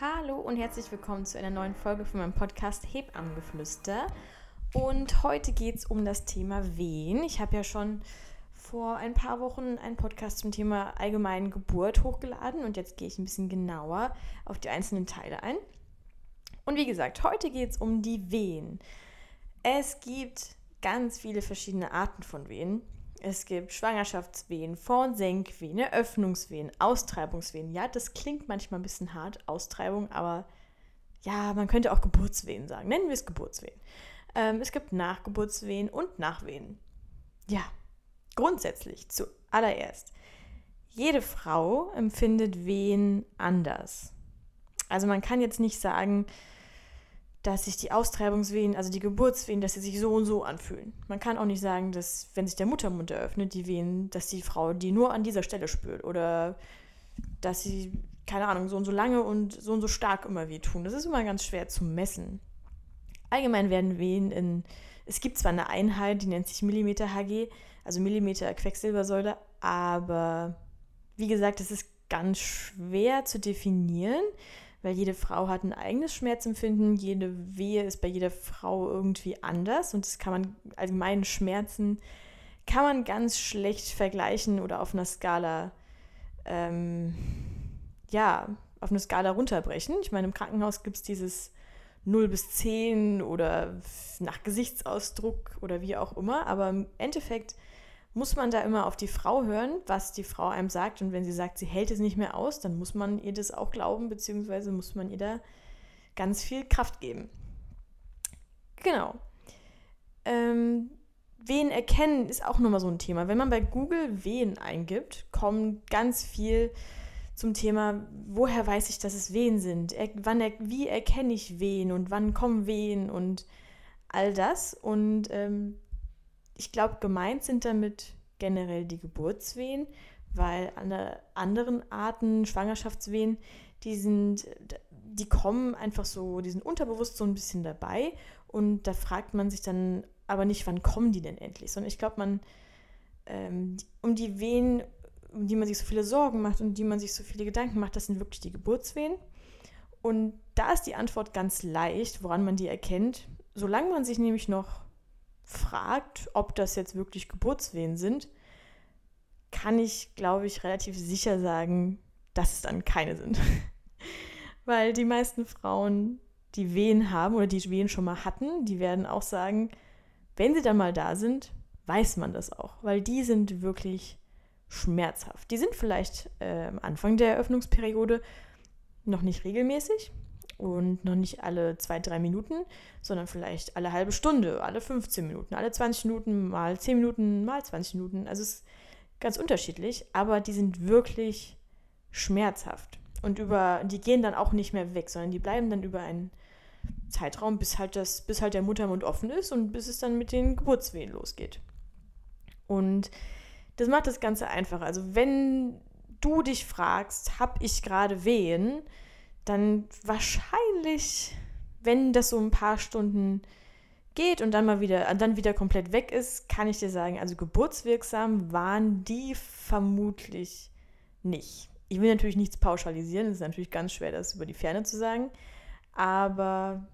Hallo und herzlich willkommen zu einer neuen Folge von meinem Podcast Hebammengeflüster. Und heute geht es um das Thema Wehen. Ich habe ja schon vor ein paar Wochen einen Podcast zum Thema allgemeine Geburt hochgeladen und jetzt gehe ich ein bisschen genauer auf die einzelnen Teile ein. Und wie gesagt, heute geht es um die Wehen. Es gibt ganz viele verschiedene Arten von Wehen. Es gibt Schwangerschaftswehen, Vor- und Senkwehen, Eröffnungswehen, Austreibungswehen. Ja, das klingt manchmal ein bisschen hart, Austreibung, aber ja, man könnte auch Geburtswehen sagen. Nennen wir es Geburtswehen. Ähm, es gibt Nachgeburtswehen und Nachwehen. Ja, grundsätzlich zuallererst. Jede Frau empfindet Wehen anders. Also man kann jetzt nicht sagen, dass sich die Austreibungswehen, also die Geburtswehen, dass sie sich so und so anfühlen. Man kann auch nicht sagen, dass, wenn sich der Muttermund eröffnet, die Wehen, dass die Frau die nur an dieser Stelle spürt oder dass sie, keine Ahnung, so und so lange und so und so stark immer wehtun. Das ist immer ganz schwer zu messen. Allgemein werden Wehen in, es gibt zwar eine Einheit, die nennt sich Millimeter Hg, also Millimeter Quecksilbersäule, aber wie gesagt, es ist ganz schwer zu definieren weil jede Frau hat ein eigenes Schmerzempfinden, jede Wehe ist bei jeder Frau irgendwie anders und das kann man, allgemeinen Schmerzen kann man ganz schlecht vergleichen oder auf einer Skala, ähm, ja, auf eine Skala runterbrechen. Ich meine, im Krankenhaus gibt es dieses 0 bis 10 oder nach Gesichtsausdruck oder wie auch immer, aber im Endeffekt muss man da immer auf die Frau hören, was die Frau einem sagt. Und wenn sie sagt, sie hält es nicht mehr aus, dann muss man ihr das auch glauben, beziehungsweise muss man ihr da ganz viel Kraft geben. Genau. Ähm, Wen erkennen ist auch nochmal so ein Thema. Wenn man bei Google Wen eingibt, kommt ganz viel zum Thema, woher weiß ich, dass es Wen sind? Er, wann er, wie erkenne ich Wen und wann kommen Wen und all das. Und ähm, ich glaube, gemeint sind damit generell die Geburtswehen, weil alle anderen Arten, Schwangerschaftswehen, die sind, die kommen einfach so, die sind unterbewusst so ein bisschen dabei und da fragt man sich dann aber nicht, wann kommen die denn endlich, sondern ich glaube, man ähm, um die Wehen, um die man sich so viele Sorgen macht und um die man sich so viele Gedanken macht, das sind wirklich die Geburtswehen. Und da ist die Antwort ganz leicht, woran man die erkennt. Solange man sich nämlich noch fragt, ob das jetzt wirklich Geburtswehen sind, kann ich, glaube ich, relativ sicher sagen, dass es dann keine sind. Weil die meisten Frauen, die Wehen haben oder die Wehen schon mal hatten, die werden auch sagen, wenn sie dann mal da sind, weiß man das auch, weil die sind wirklich schmerzhaft. Die sind vielleicht äh, am Anfang der Eröffnungsperiode noch nicht regelmäßig, und noch nicht alle zwei, drei Minuten, sondern vielleicht alle halbe Stunde, alle 15 Minuten, alle 20 Minuten, mal 10 Minuten, mal 20 Minuten. Also es ist ganz unterschiedlich, aber die sind wirklich schmerzhaft. Und über, die gehen dann auch nicht mehr weg, sondern die bleiben dann über einen Zeitraum, bis halt, das, bis halt der Muttermund offen ist und bis es dann mit den Geburtswehen losgeht. Und das macht das Ganze einfacher. Also wenn du dich fragst, habe ich gerade Wehen, dann wahrscheinlich, wenn das so ein paar Stunden geht und dann mal wieder, dann wieder komplett weg ist, kann ich dir sagen, also geburtswirksam waren die vermutlich nicht. Ich will natürlich nichts pauschalisieren, es ist natürlich ganz schwer, das über die Ferne zu sagen, aber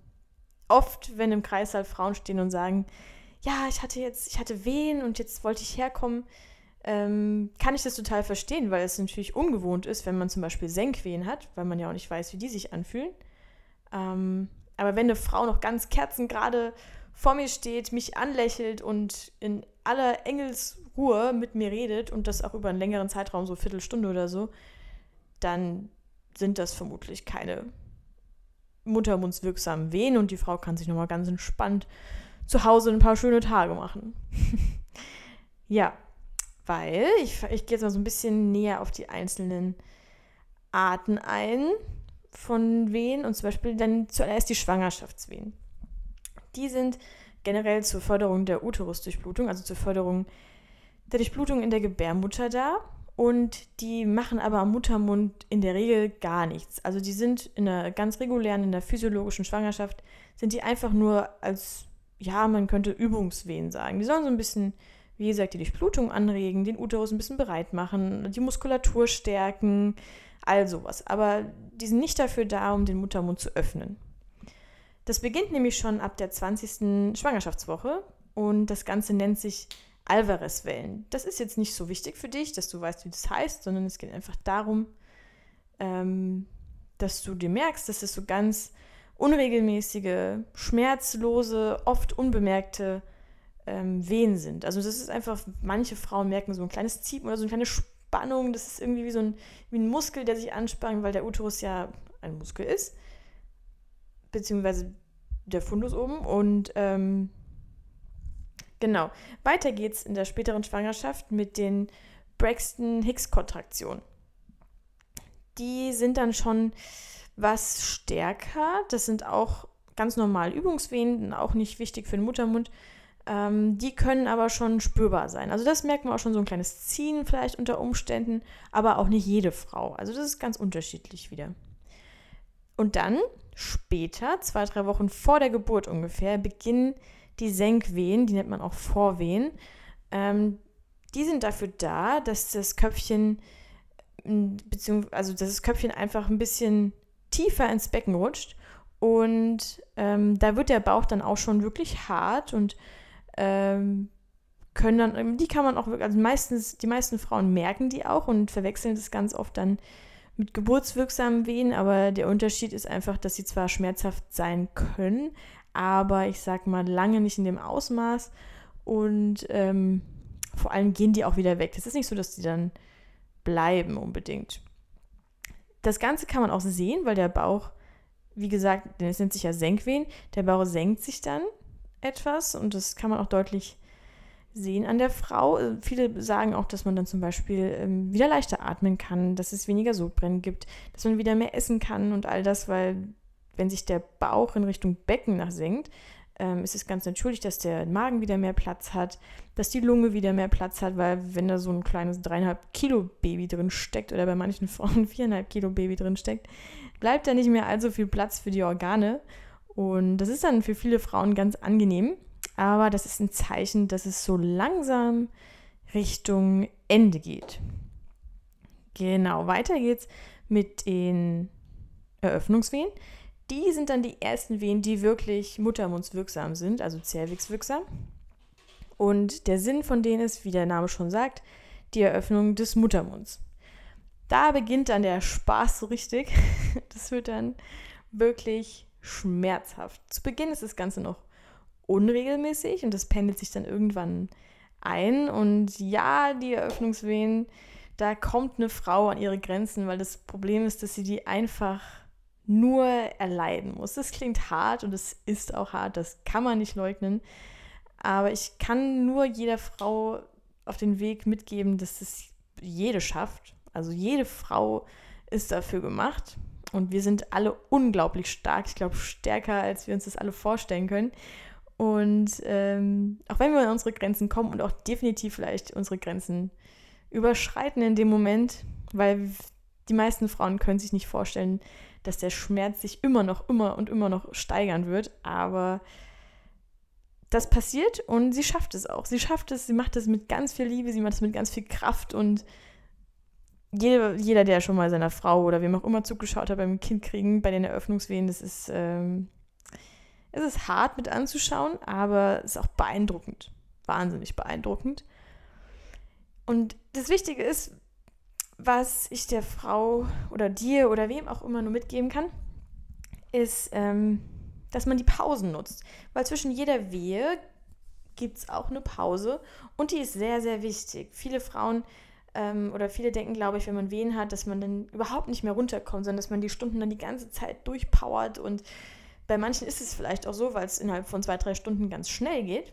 oft, wenn im Kreißsaal Frauen stehen und sagen, ja, ich hatte jetzt, ich hatte Wehen und jetzt wollte ich herkommen, ähm, kann ich das total verstehen, weil es natürlich ungewohnt ist, wenn man zum Beispiel Senkwehen hat, weil man ja auch nicht weiß, wie die sich anfühlen. Ähm, aber wenn eine Frau noch ganz kerzengerade vor mir steht, mich anlächelt und in aller Engelsruhe mit mir redet und das auch über einen längeren Zeitraum, so Viertelstunde oder so, dann sind das vermutlich keine muttermundswirksamen Wehen und die Frau kann sich nochmal ganz entspannt zu Hause ein paar schöne Tage machen. ja, weil ich, ich gehe jetzt mal so ein bisschen näher auf die einzelnen Arten ein von Wehen und zum Beispiel dann zuerst die Schwangerschaftswehen. Die sind generell zur Förderung der Uterusdurchblutung, also zur Förderung der Durchblutung in der Gebärmutter da und die machen aber am Muttermund in der Regel gar nichts. Also die sind in einer ganz regulären, in der physiologischen Schwangerschaft, sind die einfach nur als, ja, man könnte Übungswehen sagen. Die sollen so ein bisschen wie gesagt, die Durchblutung anregen, den Uterus ein bisschen bereit machen, die Muskulatur stärken, all sowas. Aber die sind nicht dafür da, um den Muttermund zu öffnen. Das beginnt nämlich schon ab der 20. Schwangerschaftswoche und das Ganze nennt sich Alvarez-Wellen. Das ist jetzt nicht so wichtig für dich, dass du weißt, wie das heißt, sondern es geht einfach darum, ähm, dass du dir merkst, dass es so ganz unregelmäßige, schmerzlose, oft unbemerkte ähm, Wehen sind. Also das ist einfach, manche Frauen merken so ein kleines Ziepen oder so eine kleine Spannung. Das ist irgendwie wie so ein, wie ein Muskel, der sich anspannt, weil der Uterus ja ein Muskel ist. Beziehungsweise der Fundus oben. Und ähm, genau, weiter geht's in der späteren Schwangerschaft mit den Braxton-Hicks-Kontraktionen. Die sind dann schon was stärker. Das sind auch ganz normal Übungswehen, auch nicht wichtig für den Muttermund. Ähm, die können aber schon spürbar sein. Also das merkt man auch schon so ein kleines Ziehen vielleicht unter Umständen, aber auch nicht jede Frau. Also das ist ganz unterschiedlich wieder. Und dann später, zwei, drei Wochen vor der Geburt ungefähr, beginnen die Senkwehen, die nennt man auch Vorwehen. Ähm, die sind dafür da, dass das Köpfchen, also dass das Köpfchen einfach ein bisschen tiefer ins Becken rutscht. Und ähm, da wird der Bauch dann auch schon wirklich hart und ähm, können dann, die kann man auch also meistens, die meisten Frauen merken die auch und verwechseln das ganz oft dann mit geburtswirksamen Wehen, aber der Unterschied ist einfach, dass sie zwar schmerzhaft sein können, aber ich sag mal lange nicht in dem Ausmaß und ähm, vor allem gehen die auch wieder weg. Es ist nicht so, dass die dann bleiben unbedingt. Das Ganze kann man auch sehen, weil der Bauch, wie gesagt, es nennt sich ja Senkwehen, der Bauch senkt sich dann etwas und das kann man auch deutlich sehen an der Frau. Äh, viele sagen auch, dass man dann zum Beispiel ähm, wieder leichter atmen kann, dass es weniger Sodbrennen gibt, dass man wieder mehr essen kann und all das, weil wenn sich der Bauch in Richtung Becken nach senkt, ähm, ist es ganz natürlich, dass der Magen wieder mehr Platz hat, dass die Lunge wieder mehr Platz hat, weil wenn da so ein kleines dreieinhalb Kilo Baby drin steckt oder bei manchen Frauen viereinhalb Kilo Baby drin steckt, bleibt da nicht mehr allzu viel Platz für die Organe und das ist dann für viele Frauen ganz angenehm, aber das ist ein Zeichen, dass es so langsam Richtung Ende geht. Genau, weiter geht's mit den Eröffnungswehen. Die sind dann die ersten Wehen, die wirklich muttermundswirksam sind, also zervixwirksam. Und der Sinn von denen ist, wie der Name schon sagt, die Eröffnung des Muttermunds. Da beginnt dann der Spaß so richtig. Das wird dann wirklich schmerzhaft. Zu Beginn ist das Ganze noch unregelmäßig und das pendelt sich dann irgendwann ein. Und ja, die Eröffnungswehen, da kommt eine Frau an ihre Grenzen, weil das Problem ist, dass sie die einfach nur erleiden muss. Das klingt hart und es ist auch hart, das kann man nicht leugnen. Aber ich kann nur jeder Frau auf den Weg mitgeben, dass es jede schafft. Also jede Frau ist dafür gemacht. Und wir sind alle unglaublich stark. Ich glaube, stärker, als wir uns das alle vorstellen können. Und ähm, auch wenn wir an unsere Grenzen kommen und auch definitiv vielleicht unsere Grenzen überschreiten in dem Moment, weil die meisten Frauen können sich nicht vorstellen, dass der Schmerz sich immer noch, immer und immer noch steigern wird. Aber das passiert und sie schafft es auch. Sie schafft es, sie macht es mit ganz viel Liebe, sie macht es mit ganz viel Kraft und jeder, jeder, der schon mal seiner Frau oder wem auch immer zugeschaut hat beim Kindkriegen, bei den Eröffnungswehen, das ist, ähm, es ist hart mit anzuschauen, aber es ist auch beeindruckend. Wahnsinnig beeindruckend. Und das Wichtige ist, was ich der Frau oder dir oder wem auch immer nur mitgeben kann, ist, ähm, dass man die Pausen nutzt. Weil zwischen jeder Wehe gibt es auch eine Pause und die ist sehr, sehr wichtig. Viele Frauen ähm, oder viele denken, glaube ich, wenn man Wehen hat, dass man dann überhaupt nicht mehr runterkommt, sondern dass man die Stunden dann die ganze Zeit durchpowert. Und bei manchen ist es vielleicht auch so, weil es innerhalb von zwei, drei Stunden ganz schnell geht.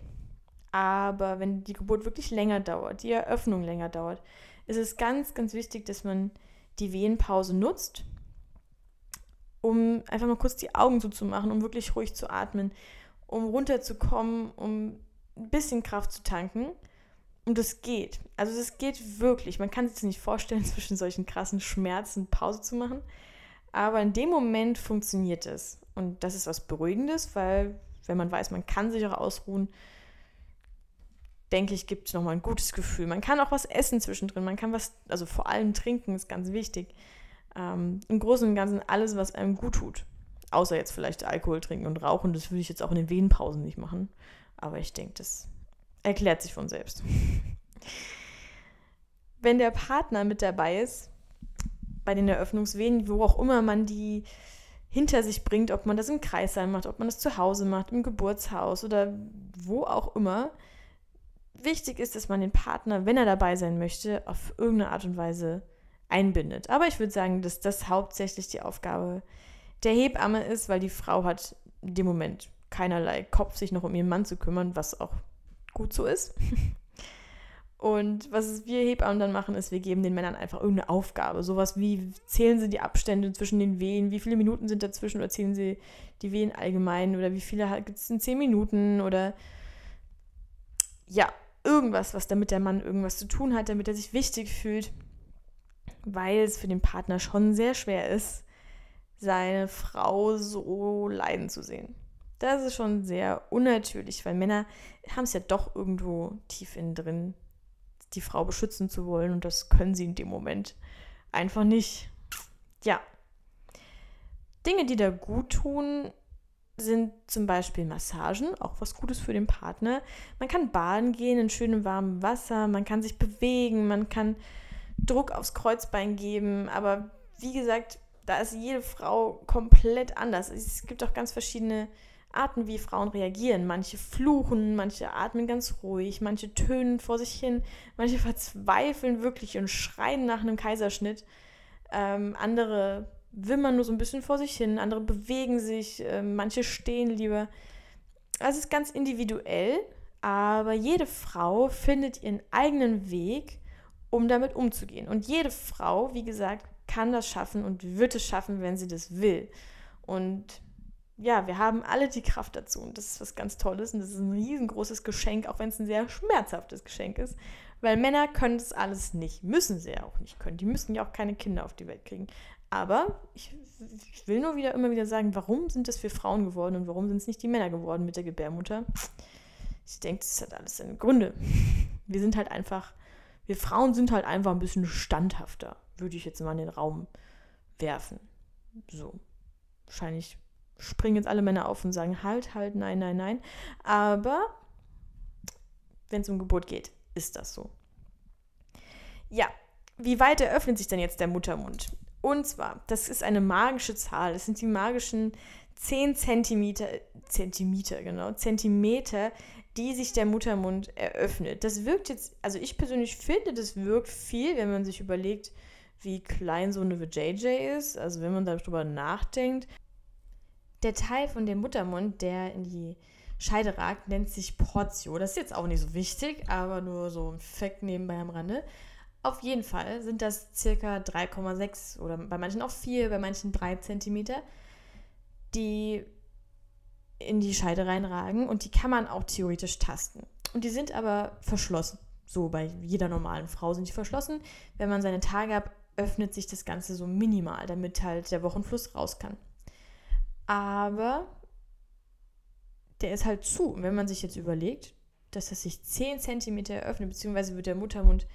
Aber wenn die Geburt wirklich länger dauert, die Eröffnung länger dauert, ist es ganz, ganz wichtig, dass man die Wehenpause nutzt, um einfach mal kurz die Augen zuzumachen, um wirklich ruhig zu atmen, um runterzukommen, um ein bisschen Kraft zu tanken und es geht. Also es geht wirklich. Man kann sich das nicht vorstellen, zwischen solchen krassen Schmerzen Pause zu machen. Aber in dem Moment funktioniert es. Und das ist was Beruhigendes, weil wenn man weiß, man kann sich auch ausruhen, denke ich, gibt es nochmal ein gutes Gefühl. Man kann auch was essen zwischendrin, man kann was, also vor allem trinken ist ganz wichtig. Ähm, Im Großen und Ganzen alles, was einem gut tut. Außer jetzt vielleicht Alkohol trinken und rauchen, das würde ich jetzt auch in den Venenpausen nicht machen. Aber ich denke, das erklärt sich von selbst. Wenn der Partner mit dabei ist, bei den Eröffnungswehen, wo auch immer man die hinter sich bringt, ob man das im Kreissaal macht, ob man das zu Hause macht, im Geburtshaus oder wo auch immer. Wichtig ist, dass man den Partner, wenn er dabei sein möchte, auf irgendeine Art und Weise einbindet. Aber ich würde sagen, dass das hauptsächlich die Aufgabe der Hebamme ist, weil die Frau hat in dem Moment keinerlei Kopf, sich noch um ihren Mann zu kümmern, was auch gut so ist. Und was wir Hebammen dann machen, ist, wir geben den Männern einfach irgendeine Aufgabe. Sowas wie, zählen sie die Abstände zwischen den Wehen, wie viele Minuten sind dazwischen oder zählen sie die Wehen allgemein oder wie viele gibt es in zehn Minuten oder ja, irgendwas, was damit der Mann irgendwas zu tun hat, damit er sich wichtig fühlt, weil es für den Partner schon sehr schwer ist, seine Frau so leiden zu sehen. Das ist schon sehr unnatürlich, weil Männer haben es ja doch irgendwo tief innen drin, die Frau beschützen zu wollen und das können sie in dem Moment einfach nicht. Ja. Dinge, die da gut tun, sind zum Beispiel Massagen, auch was Gutes für den Partner. Man kann baden gehen in schönem warmem Wasser, man kann sich bewegen, man kann Druck aufs Kreuzbein geben, aber wie gesagt, da ist jede Frau komplett anders. Es gibt auch ganz verschiedene Arten, wie Frauen reagieren. Manche fluchen, manche atmen ganz ruhig, manche tönen vor sich hin, manche verzweifeln wirklich und schreien nach einem Kaiserschnitt. Ähm, andere wimmern nur so ein bisschen vor sich hin, andere bewegen sich, äh, manche stehen lieber. Also es ist ganz individuell, aber jede Frau findet ihren eigenen Weg, um damit umzugehen. Und jede Frau, wie gesagt, kann das schaffen und wird es schaffen, wenn sie das will. Und ja, wir haben alle die Kraft dazu und das ist was ganz Tolles und das ist ein riesengroßes Geschenk, auch wenn es ein sehr schmerzhaftes Geschenk ist, weil Männer können das alles nicht, müssen sie ja auch nicht können. Die müssen ja auch keine Kinder auf die Welt kriegen. Aber ich, ich will nur wieder immer wieder sagen, warum sind das für Frauen geworden und warum sind es nicht die Männer geworden mit der Gebärmutter? Ich denke, das hat alles seine Gründe. Wir sind halt einfach, wir Frauen sind halt einfach ein bisschen standhafter, würde ich jetzt mal in den Raum werfen. So. Wahrscheinlich springen jetzt alle Männer auf und sagen, halt, halt, nein, nein, nein. Aber wenn es um Geburt geht, ist das so. Ja, wie weit eröffnet sich denn jetzt der Muttermund? Und zwar, das ist eine magische Zahl. Das sind die magischen 10 Zentimeter, Zentimeter, genau, Zentimeter, die sich der Muttermund eröffnet. Das wirkt jetzt, also ich persönlich finde, das wirkt viel, wenn man sich überlegt, wie klein so eine VJJ ist. Also wenn man darüber nachdenkt, der Teil von dem Muttermund, der in die Scheide ragt, nennt sich Portio. Das ist jetzt auch nicht so wichtig, aber nur so ein Fakt nebenbei am Rande. Auf jeden Fall sind das circa 3,6 oder bei manchen auch 4, bei manchen 3 Zentimeter, die in die Scheide reinragen und die kann man auch theoretisch tasten. Und die sind aber verschlossen. So bei jeder normalen Frau sind die verschlossen. Wenn man seine Tage hat, öffnet sich das Ganze so minimal, damit halt der Wochenfluss raus kann. Aber der ist halt zu. Und wenn man sich jetzt überlegt, dass das sich 10 cm eröffnet, beziehungsweise wird der Muttermund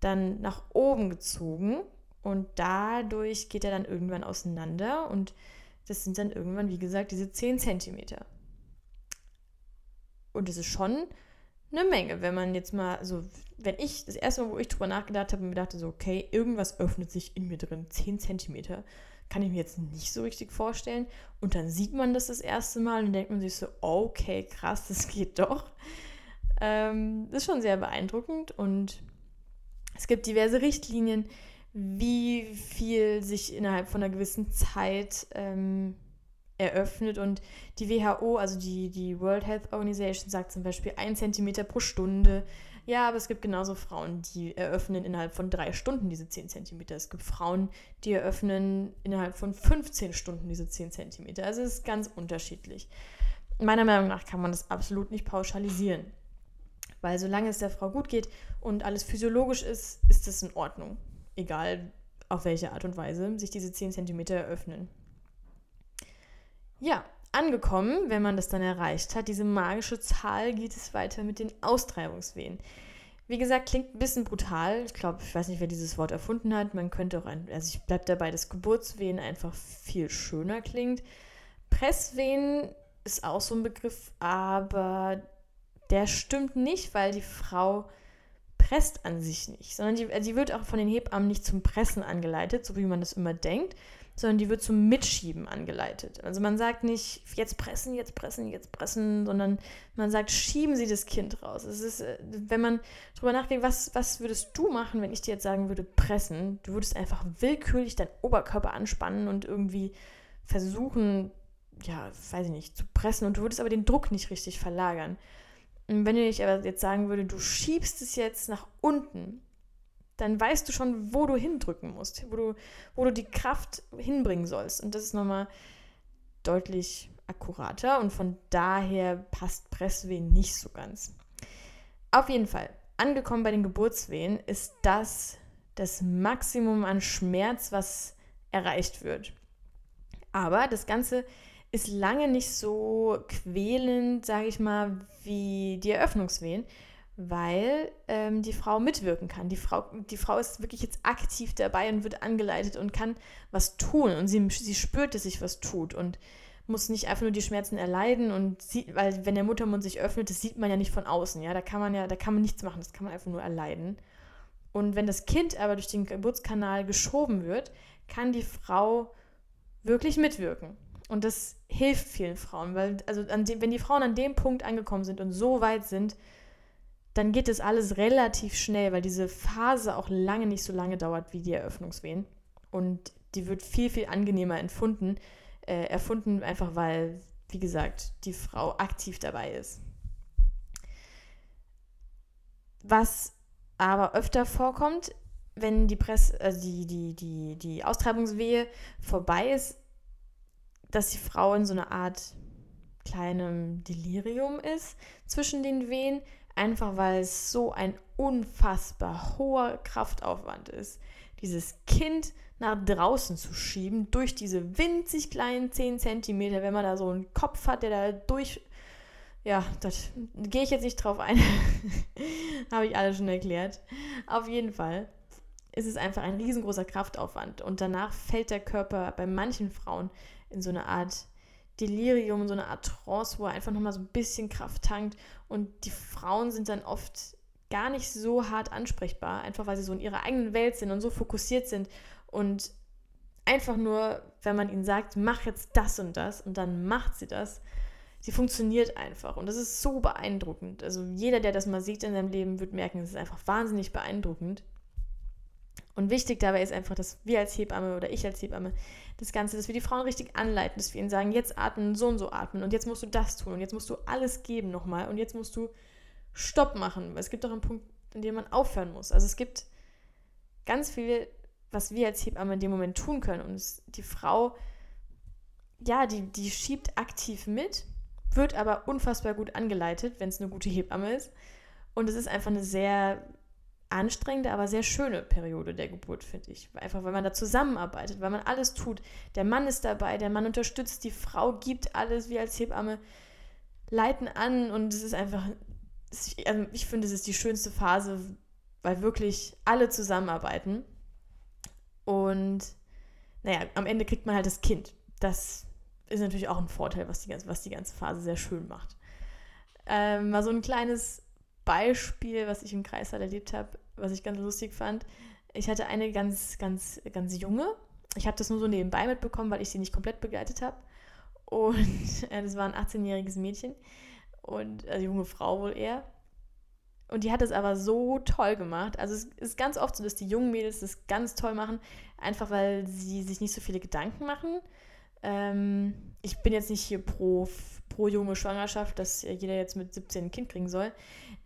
dann nach oben gezogen und dadurch geht er dann irgendwann auseinander und das sind dann irgendwann, wie gesagt, diese 10 cm. Und das ist schon eine Menge, wenn man jetzt mal, also wenn ich, das erste Mal, wo ich drüber nachgedacht habe, mir dachte so, okay, irgendwas öffnet sich in mir drin, 10 cm kann ich mir jetzt nicht so richtig vorstellen. Und dann sieht man das das erste Mal und denkt man sich so, okay, krass, das geht doch. Ähm, das ist schon sehr beeindruckend und es gibt diverse Richtlinien, wie viel sich innerhalb von einer gewissen Zeit ähm, eröffnet. Und die WHO, also die, die World Health Organization, sagt zum Beispiel 1 cm pro Stunde. Ja, aber es gibt genauso Frauen, die eröffnen innerhalb von drei Stunden diese 10 cm. Es gibt Frauen, die eröffnen innerhalb von 15 Stunden diese 10 cm. Also es ist ganz unterschiedlich. Meiner Meinung nach kann man das absolut nicht pauschalisieren. Weil solange es der Frau gut geht und alles physiologisch ist, ist es in Ordnung. Egal auf welche Art und Weise sich diese 10 cm eröffnen. Ja, angekommen, wenn man das dann erreicht hat, diese magische Zahl, geht es weiter mit den Austreibungswehen. Wie gesagt, klingt ein bisschen brutal. Ich glaube, ich weiß nicht, wer dieses Wort erfunden hat. Man könnte auch ein, also ich bleibe dabei, dass Geburtswehen einfach viel schöner klingt. Presswehen ist auch so ein Begriff, aber der stimmt nicht, weil die Frau presst an sich nicht, sondern die, also die wird auch von den Hebammen nicht zum Pressen angeleitet, so wie man das immer denkt, sondern die wird zum Mitschieben angeleitet. Also man sagt nicht, jetzt pressen, jetzt pressen, jetzt pressen, sondern man sagt, schieben Sie das Kind raus. Es ist, äh, wenn man drüber nachdenkt, was, was würdest du machen, wenn ich dir jetzt sagen würde, pressen? Du würdest einfach willkürlich deinen Oberkörper anspannen und irgendwie versuchen, ja, weiß ich nicht, zu pressen und du würdest aber den Druck nicht richtig verlagern. Wenn ich aber jetzt sagen würde, du schiebst es jetzt nach unten, dann weißt du schon, wo du hindrücken musst, wo du, wo du die Kraft hinbringen sollst. Und das ist nochmal deutlich akkurater und von daher passt Presswehen nicht so ganz. Auf jeden Fall, angekommen bei den Geburtswehen ist das das Maximum an Schmerz, was erreicht wird. Aber das Ganze ist lange nicht so quälend, sage ich mal, wie die Eröffnungswehen, weil ähm, die Frau mitwirken kann. Die Frau, die Frau ist wirklich jetzt aktiv dabei und wird angeleitet und kann was tun und sie, sie spürt, dass sich was tut und muss nicht einfach nur die Schmerzen erleiden und sieht, weil wenn der Muttermund sich öffnet, das sieht man ja nicht von außen, ja, da kann man ja, da kann man nichts machen, das kann man einfach nur erleiden. Und wenn das Kind aber durch den Geburtskanal geschoben wird, kann die Frau wirklich mitwirken. Und das hilft vielen Frauen, weil also dem, wenn die Frauen an dem Punkt angekommen sind und so weit sind, dann geht das alles relativ schnell, weil diese Phase auch lange nicht so lange dauert wie die Eröffnungswehen. Und die wird viel, viel angenehmer empfunden, äh, erfunden, einfach weil, wie gesagt, die Frau aktiv dabei ist. Was aber öfter vorkommt, wenn die Presse, also die, die, die, die Austreibungswehe vorbei ist, dass die Frau in so einer Art kleinem Delirium ist zwischen den Wehen, einfach weil es so ein unfassbar hoher Kraftaufwand ist, dieses Kind nach draußen zu schieben durch diese winzig kleinen 10 Zentimeter, wenn man da so einen Kopf hat, der da durch. Ja, das gehe ich jetzt nicht drauf ein. Habe ich alles schon erklärt. Auf jeden Fall ist es einfach ein riesengroßer Kraftaufwand. Und danach fällt der Körper bei manchen Frauen in so eine Art Delirium, so eine Art Trance, wo er einfach nochmal so ein bisschen Kraft tankt. Und die Frauen sind dann oft gar nicht so hart ansprechbar, einfach weil sie so in ihrer eigenen Welt sind und so fokussiert sind. Und einfach nur, wenn man ihnen sagt, mach jetzt das und das und dann macht sie das, sie funktioniert einfach. Und das ist so beeindruckend. Also jeder, der das mal sieht in seinem Leben, wird merken, es ist einfach wahnsinnig beeindruckend. Und wichtig dabei ist einfach, dass wir als Hebamme oder ich als Hebamme das Ganze, dass wir die Frauen richtig anleiten, dass wir ihnen sagen, jetzt atmen, so und so atmen und jetzt musst du das tun und jetzt musst du alles geben nochmal und jetzt musst du Stopp machen. Weil es gibt doch einen Punkt, an dem man aufhören muss. Also es gibt ganz viel, was wir als Hebamme in dem Moment tun können. Und es, die Frau, ja, die, die schiebt aktiv mit, wird aber unfassbar gut angeleitet, wenn es eine gute Hebamme ist. Und es ist einfach eine sehr anstrengende, aber sehr schöne Periode der Geburt, finde ich. Einfach, weil man da zusammenarbeitet, weil man alles tut. Der Mann ist dabei, der Mann unterstützt, die Frau gibt alles, wir als Hebamme leiten an und es ist einfach, also ich finde, es ist die schönste Phase, weil wirklich alle zusammenarbeiten. Und naja, am Ende kriegt man halt das Kind. Das ist natürlich auch ein Vorteil, was die ganze, was die ganze Phase sehr schön macht. Ähm, mal so ein kleines Beispiel, was ich im Kreis halt erlebt habe, was ich ganz lustig fand. Ich hatte eine ganz, ganz, ganz junge. Ich habe das nur so nebenbei mitbekommen, weil ich sie nicht komplett begleitet habe. Und äh, das war ein 18-jähriges Mädchen und also junge Frau wohl eher. Und die hat es aber so toll gemacht. Also es ist ganz oft so, dass die jungen Mädels das ganz toll machen, einfach weil sie sich nicht so viele Gedanken machen. Ähm, ich bin jetzt nicht hier pro, pro junge Schwangerschaft, dass jeder jetzt mit 17 ein Kind kriegen soll.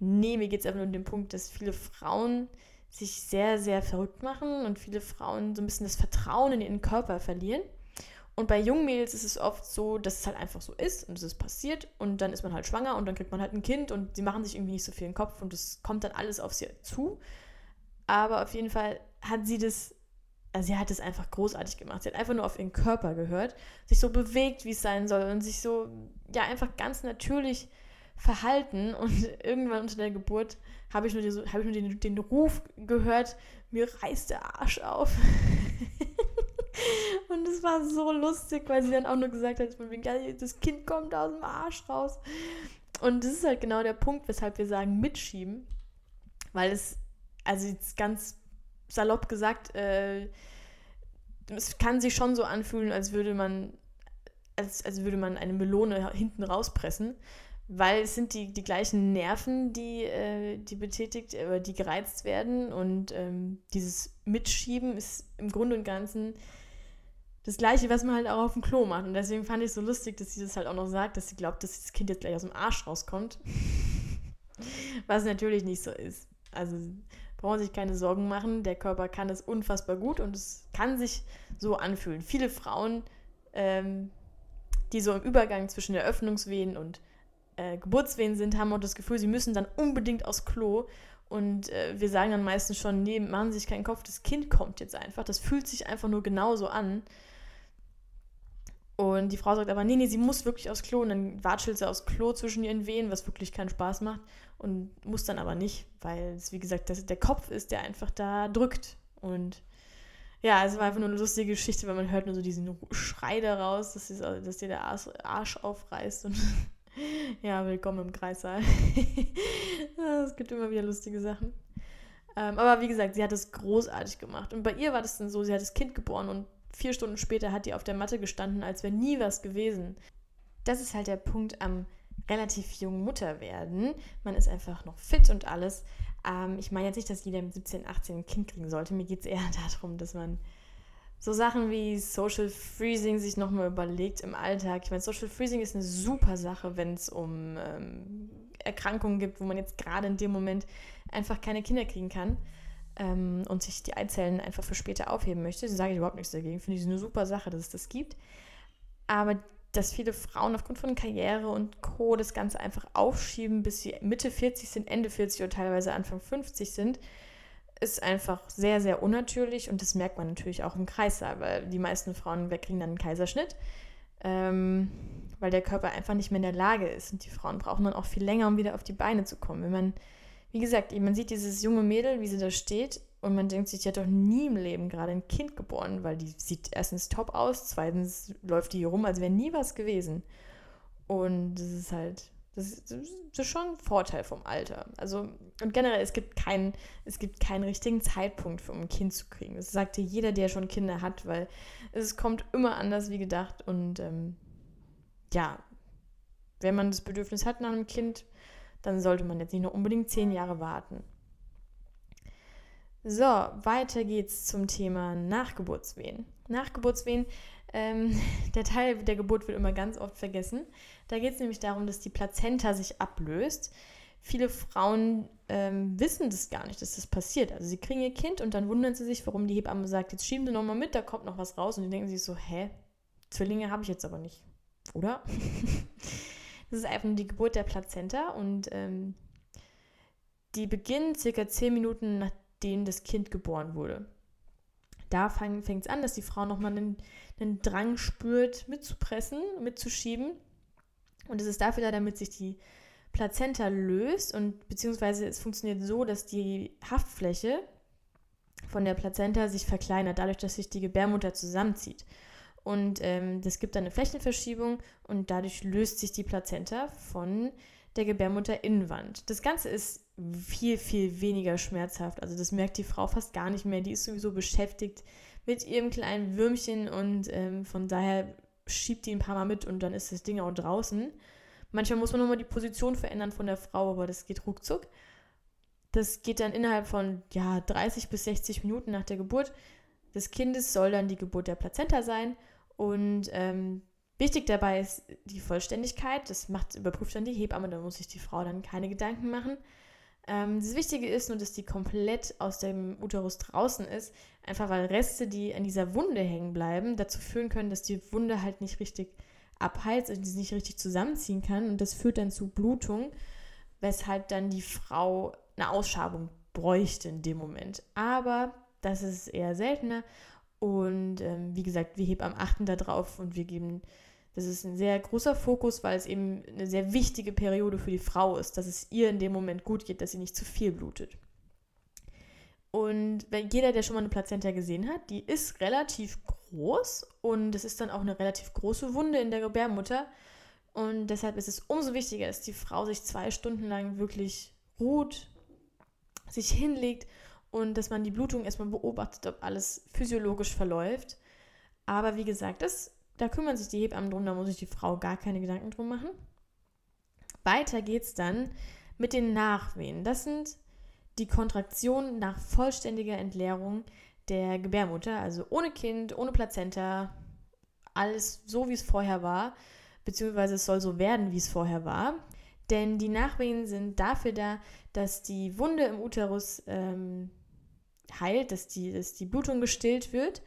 Nee, mir geht es einfach nur um den Punkt, dass viele Frauen sich sehr, sehr verrückt machen und viele Frauen so ein bisschen das Vertrauen in ihren Körper verlieren. Und bei jungen Mädels ist es oft so, dass es halt einfach so ist und es ist passiert und dann ist man halt schwanger und dann kriegt man halt ein Kind und sie machen sich irgendwie nicht so viel den Kopf und es kommt dann alles auf sie zu. Aber auf jeden Fall hat sie das also sie hat es einfach großartig gemacht. Sie hat einfach nur auf ihren Körper gehört, sich so bewegt, wie es sein soll und sich so, ja, einfach ganz natürlich verhalten. Und irgendwann unter der Geburt habe ich nur, die, hab ich nur den, den Ruf gehört, mir reißt der Arsch auf. und es war so lustig, weil sie dann auch nur gesagt hat, das Kind kommt aus dem Arsch raus. Und das ist halt genau der Punkt, weshalb wir sagen, mitschieben. Weil es, also jetzt ganz salopp gesagt, äh, es kann sich schon so anfühlen, als würde man, als, als würde man eine Melone hinten rauspressen, weil es sind die, die gleichen Nerven, die, äh, die betätigt, äh, die gereizt werden und ähm, dieses Mitschieben ist im Grunde und Ganzen das Gleiche, was man halt auch auf dem Klo macht. Und deswegen fand ich es so lustig, dass sie das halt auch noch sagt, dass sie glaubt, dass das Kind jetzt gleich aus dem Arsch rauskommt. was natürlich nicht so ist. Also brauchen sich keine Sorgen machen. Der Körper kann es unfassbar gut und es kann sich so anfühlen. Viele Frauen, ähm, die so im Übergang zwischen der Öffnungswehen und äh, Geburtswehen sind, haben auch das Gefühl, sie müssen dann unbedingt aufs Klo. Und äh, wir sagen dann meistens schon, nee, machen Sie sich keinen Kopf, das Kind kommt jetzt einfach. Das fühlt sich einfach nur genauso an. Und die Frau sagt aber, nee, nee, sie muss wirklich aufs Klo. Und dann watschelt sie aufs Klo zwischen ihren Wehen, was wirklich keinen Spaß macht. Und muss dann aber nicht, weil es, wie gesagt, das, der Kopf ist, der einfach da drückt. Und ja, es war einfach nur eine lustige Geschichte, weil man hört nur so diesen Schrei daraus, dass, dass dir der Arsch aufreißt. Und ja, willkommen im Kreissaal. es gibt immer wieder lustige Sachen. Ähm, aber wie gesagt, sie hat es großartig gemacht. Und bei ihr war das dann so, sie hat das Kind geboren und vier Stunden später hat die auf der Matte gestanden, als wäre nie was gewesen. Das ist halt der Punkt am relativ jungen Mutter werden. Man ist einfach noch fit und alles. Ähm, ich meine jetzt nicht, dass jeder mit 17, 18 ein Kind kriegen sollte. Mir geht es eher darum, dass man so Sachen wie Social Freezing sich nochmal überlegt im Alltag. Ich meine, Social Freezing ist eine super Sache, wenn es um ähm, Erkrankungen gibt, wo man jetzt gerade in dem Moment einfach keine Kinder kriegen kann ähm, und sich die Eizellen einfach für später aufheben möchte. Da sage ich überhaupt nichts dagegen. Finde ich eine super Sache, dass es das gibt. Aber dass viele Frauen aufgrund von Karriere und Co. das Ganze einfach aufschieben, bis sie Mitte 40 sind, Ende 40 oder teilweise Anfang 50 sind, ist einfach sehr, sehr unnatürlich und das merkt man natürlich auch im Kreissaal, weil die meisten Frauen kriegen dann einen Kaiserschnitt, ähm, weil der Körper einfach nicht mehr in der Lage ist und die Frauen brauchen dann auch viel länger, um wieder auf die Beine zu kommen. Wenn man, wie gesagt, man sieht dieses junge Mädel, wie sie da steht und man denkt sich, die hat doch nie im Leben gerade ein Kind geboren, weil die sieht erstens top aus, zweitens läuft die hier rum, als wäre nie was gewesen. Und das ist halt, das ist, das ist, schon ein Vorteil vom Alter. Also, und generell, es gibt keinen, es gibt keinen richtigen Zeitpunkt, um ein Kind zu kriegen. Das sagte jeder, der schon Kinder hat, weil es kommt immer anders wie gedacht. Und ähm, ja, wenn man das Bedürfnis hat nach einem Kind, dann sollte man jetzt nicht nur unbedingt zehn Jahre warten. So, weiter geht's zum Thema Nachgeburtswehen. Nachgeburtswehen, ähm, der Teil der Geburt wird immer ganz oft vergessen. Da geht es nämlich darum, dass die Plazenta sich ablöst. Viele Frauen ähm, wissen das gar nicht, dass das passiert. Also sie kriegen ihr Kind und dann wundern sie sich, warum die Hebamme sagt, jetzt schieben sie nochmal mit, da kommt noch was raus. Und die denken sich so, hä, Zwillinge habe ich jetzt aber nicht, oder? das ist einfach nur die Geburt der Plazenta und ähm, die beginnt circa zehn Minuten nach denen das Kind geboren wurde. Da fängt es an, dass die Frau nochmal einen, einen Drang spürt, mitzupressen, mitzuschieben. Und es ist dafür da, damit sich die Plazenta löst und beziehungsweise es funktioniert so, dass die Haftfläche von der Plazenta sich verkleinert, dadurch, dass sich die Gebärmutter zusammenzieht. Und ähm, das gibt dann eine Flächenverschiebung und dadurch löst sich die Plazenta von der Gebärmutterinnenwand. Das Ganze ist viel, viel weniger schmerzhaft. Also das merkt die Frau fast gar nicht mehr. Die ist sowieso beschäftigt mit ihrem kleinen Würmchen und ähm, von daher schiebt die ein paar Mal mit und dann ist das Ding auch draußen. Manchmal muss man nochmal die Position verändern von der Frau, aber das geht ruckzuck. Das geht dann innerhalb von ja, 30 bis 60 Minuten nach der Geburt des Kindes soll dann die Geburt der Plazenta sein und ähm, Wichtig dabei ist die Vollständigkeit. Das macht, überprüft dann die Hebamme, da muss sich die Frau dann keine Gedanken machen. Ähm, das Wichtige ist nur, dass die komplett aus dem Uterus draußen ist, einfach weil Reste, die an dieser Wunde hängen bleiben, dazu führen können, dass die Wunde halt nicht richtig abheizt und sie nicht richtig zusammenziehen kann. Und das führt dann zu Blutung, weshalb dann die Frau eine Ausschabung bräuchte in dem Moment. Aber das ist eher seltener Und ähm, wie gesagt, wir Hebammen achten da drauf und wir geben, das ist ein sehr großer Fokus, weil es eben eine sehr wichtige Periode für die Frau ist, dass es ihr in dem Moment gut geht, dass sie nicht zu viel blutet. Und wenn jeder, der schon mal eine Plazenta gesehen hat, die ist relativ groß und es ist dann auch eine relativ große Wunde in der Gebärmutter. Und deshalb ist es umso wichtiger, dass die Frau sich zwei Stunden lang wirklich ruht, sich hinlegt und dass man die Blutung erstmal beobachtet, ob alles physiologisch verläuft. Aber wie gesagt, das, da kümmern sich die Hebammen drum, da muss sich die Frau gar keine Gedanken drum machen. Weiter geht's dann mit den Nachwehen. Das sind die Kontraktionen nach vollständiger Entleerung der Gebärmutter, also ohne Kind, ohne Plazenta, alles so, wie es vorher war, beziehungsweise es soll so werden, wie es vorher war. Denn die Nachwehen sind dafür da, dass die Wunde im Uterus ähm, heilt, dass die, dass die Blutung gestillt wird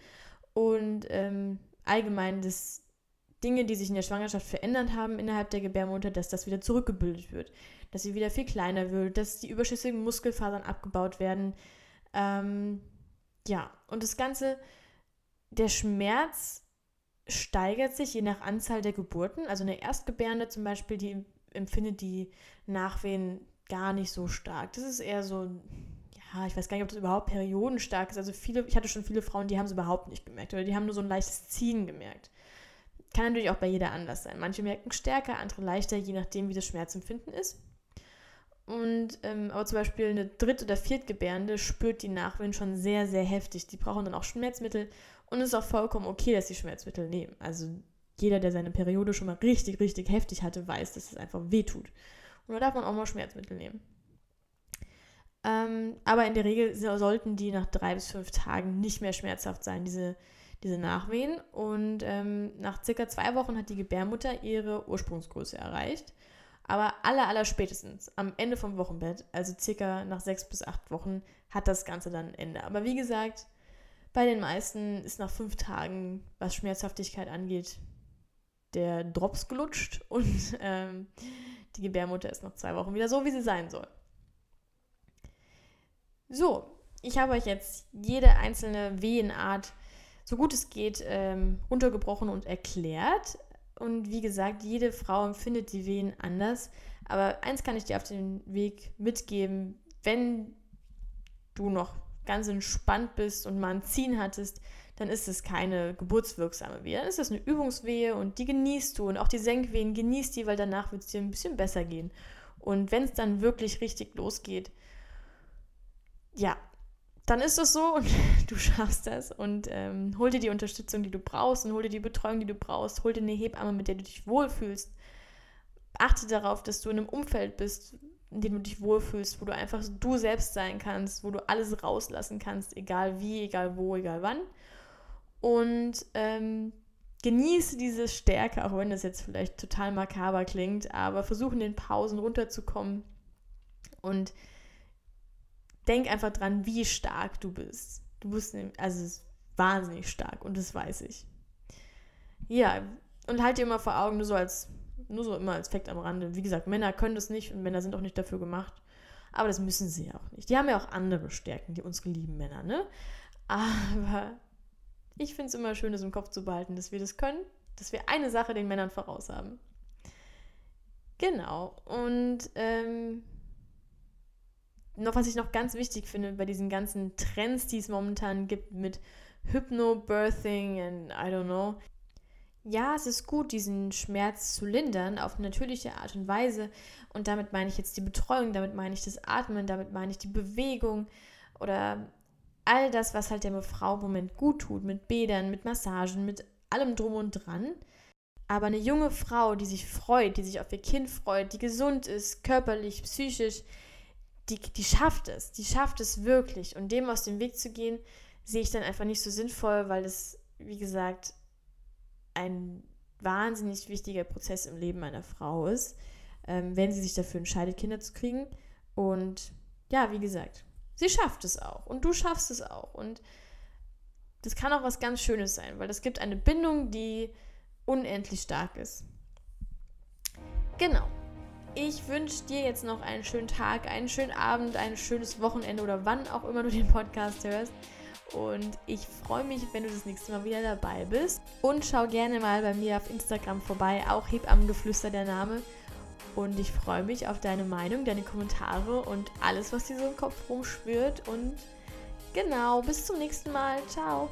und ähm, allgemein, dass Dinge, die sich in der Schwangerschaft verändert haben innerhalb der Gebärmutter, dass das wieder zurückgebildet wird, dass sie wieder viel kleiner wird, dass die überschüssigen Muskelfasern abgebaut werden. Ähm, ja, und das Ganze, der Schmerz steigert sich je nach Anzahl der Geburten. Also eine Erstgebärende zum Beispiel, die empfindet die Nachwehen gar nicht so stark. Das ist eher so, ja, ich weiß gar nicht, ob das überhaupt periodenstark ist. Also viele, ich hatte schon viele Frauen, die haben es überhaupt nicht gemerkt oder die haben nur so ein leichtes Ziehen gemerkt. Kann natürlich auch bei jeder anders sein. Manche merken stärker, andere leichter, je nachdem, wie das Schmerzempfinden ist. Und ähm, aber zum Beispiel eine Dritt- oder Viertgebärende spürt die Nachwehen schon sehr, sehr heftig. Die brauchen dann auch Schmerzmittel und es ist auch vollkommen okay, dass sie Schmerzmittel nehmen. Also jeder, der seine Periode schon mal richtig, richtig heftig hatte, weiß, dass es einfach wehtut. Und da darf man auch mal Schmerzmittel nehmen. Ähm, aber in der Regel sollten die nach drei bis fünf Tagen nicht mehr schmerzhaft sein, diese, diese Nachwehen. Und ähm, nach circa zwei Wochen hat die Gebärmutter ihre Ursprungsgröße erreicht. Aber aller, aller spätestens am Ende vom Wochenbett, also circa nach sechs bis acht Wochen, hat das Ganze dann ein Ende. Aber wie gesagt, bei den meisten ist nach fünf Tagen, was Schmerzhaftigkeit angeht, der Drops gelutscht und ähm, die Gebärmutter ist nach zwei Wochen wieder so, wie sie sein soll. So, ich habe euch jetzt jede einzelne Wehenart, so gut es geht, ähm, runtergebrochen und erklärt. Und wie gesagt, jede Frau empfindet die Wehen anders. Aber eins kann ich dir auf den Weg mitgeben, wenn du noch ganz entspannt bist und mal ein Ziehen hattest, dann ist es keine geburtswirksame Wehe. Dann ist das eine Übungswehe und die genießt du. Und auch die Senkwehen genießt die, weil danach wird es dir ein bisschen besser gehen. Und wenn es dann wirklich richtig losgeht, ja, dann ist es so und du schaffst das und ähm, hol dir die Unterstützung, die du brauchst und hol dir die Betreuung, die du brauchst. Hol dir eine Hebamme, mit der du dich wohlfühlst. Achte darauf, dass du in einem Umfeld bist, in dem du dich wohlfühlst, wo du einfach du selbst sein kannst, wo du alles rauslassen kannst, egal wie, egal wo, egal wann und ähm, genieße diese Stärke, auch wenn das jetzt vielleicht total makaber klingt, aber versuche in den Pausen runterzukommen und denk einfach dran, wie stark du bist. Du bist, also wahnsinnig stark und das weiß ich. Ja, und halt dir immer vor Augen, nur so als, nur so immer als Fakt am Rande. Wie gesagt, Männer können das nicht und Männer sind auch nicht dafür gemacht. Aber das müssen sie ja auch nicht. Die haben ja auch andere Stärken, die unsere lieben Männer, ne? Aber ich finde es immer schön, das im Kopf zu behalten, dass wir das können, dass wir eine Sache den Männern voraus haben. Genau. Und ähm, noch was ich noch ganz wichtig finde bei diesen ganzen Trends, die es momentan gibt mit Hypnobirthing and I don't know. Ja, es ist gut, diesen Schmerz zu lindern auf natürliche Art und Weise. Und damit meine ich jetzt die Betreuung, damit meine ich das Atmen, damit meine ich die Bewegung oder all das, was halt der Frau im Moment gut tut, mit Bädern, mit Massagen, mit allem drum und dran. Aber eine junge Frau, die sich freut, die sich auf ihr Kind freut, die gesund ist, körperlich, psychisch, die, die schafft es, die schafft es wirklich. Und dem aus dem Weg zu gehen, sehe ich dann einfach nicht so sinnvoll, weil es, wie gesagt, ein wahnsinnig wichtiger Prozess im Leben einer Frau ist, ähm, wenn sie sich dafür entscheidet, Kinder zu kriegen. Und ja, wie gesagt, Sie schafft es auch und du schaffst es auch. Und das kann auch was ganz Schönes sein, weil es gibt eine Bindung, die unendlich stark ist. Genau. Ich wünsche dir jetzt noch einen schönen Tag, einen schönen Abend, ein schönes Wochenende oder wann auch immer du den Podcast hörst. und ich freue mich, wenn du das nächste Mal wieder dabei bist. Und schau gerne mal bei mir auf Instagram vorbei, auch Hebammengeflüster der Name. Und ich freue mich auf deine Meinung, deine Kommentare und alles, was dir so im Kopf rumschwirrt. Und genau, bis zum nächsten Mal. Ciao.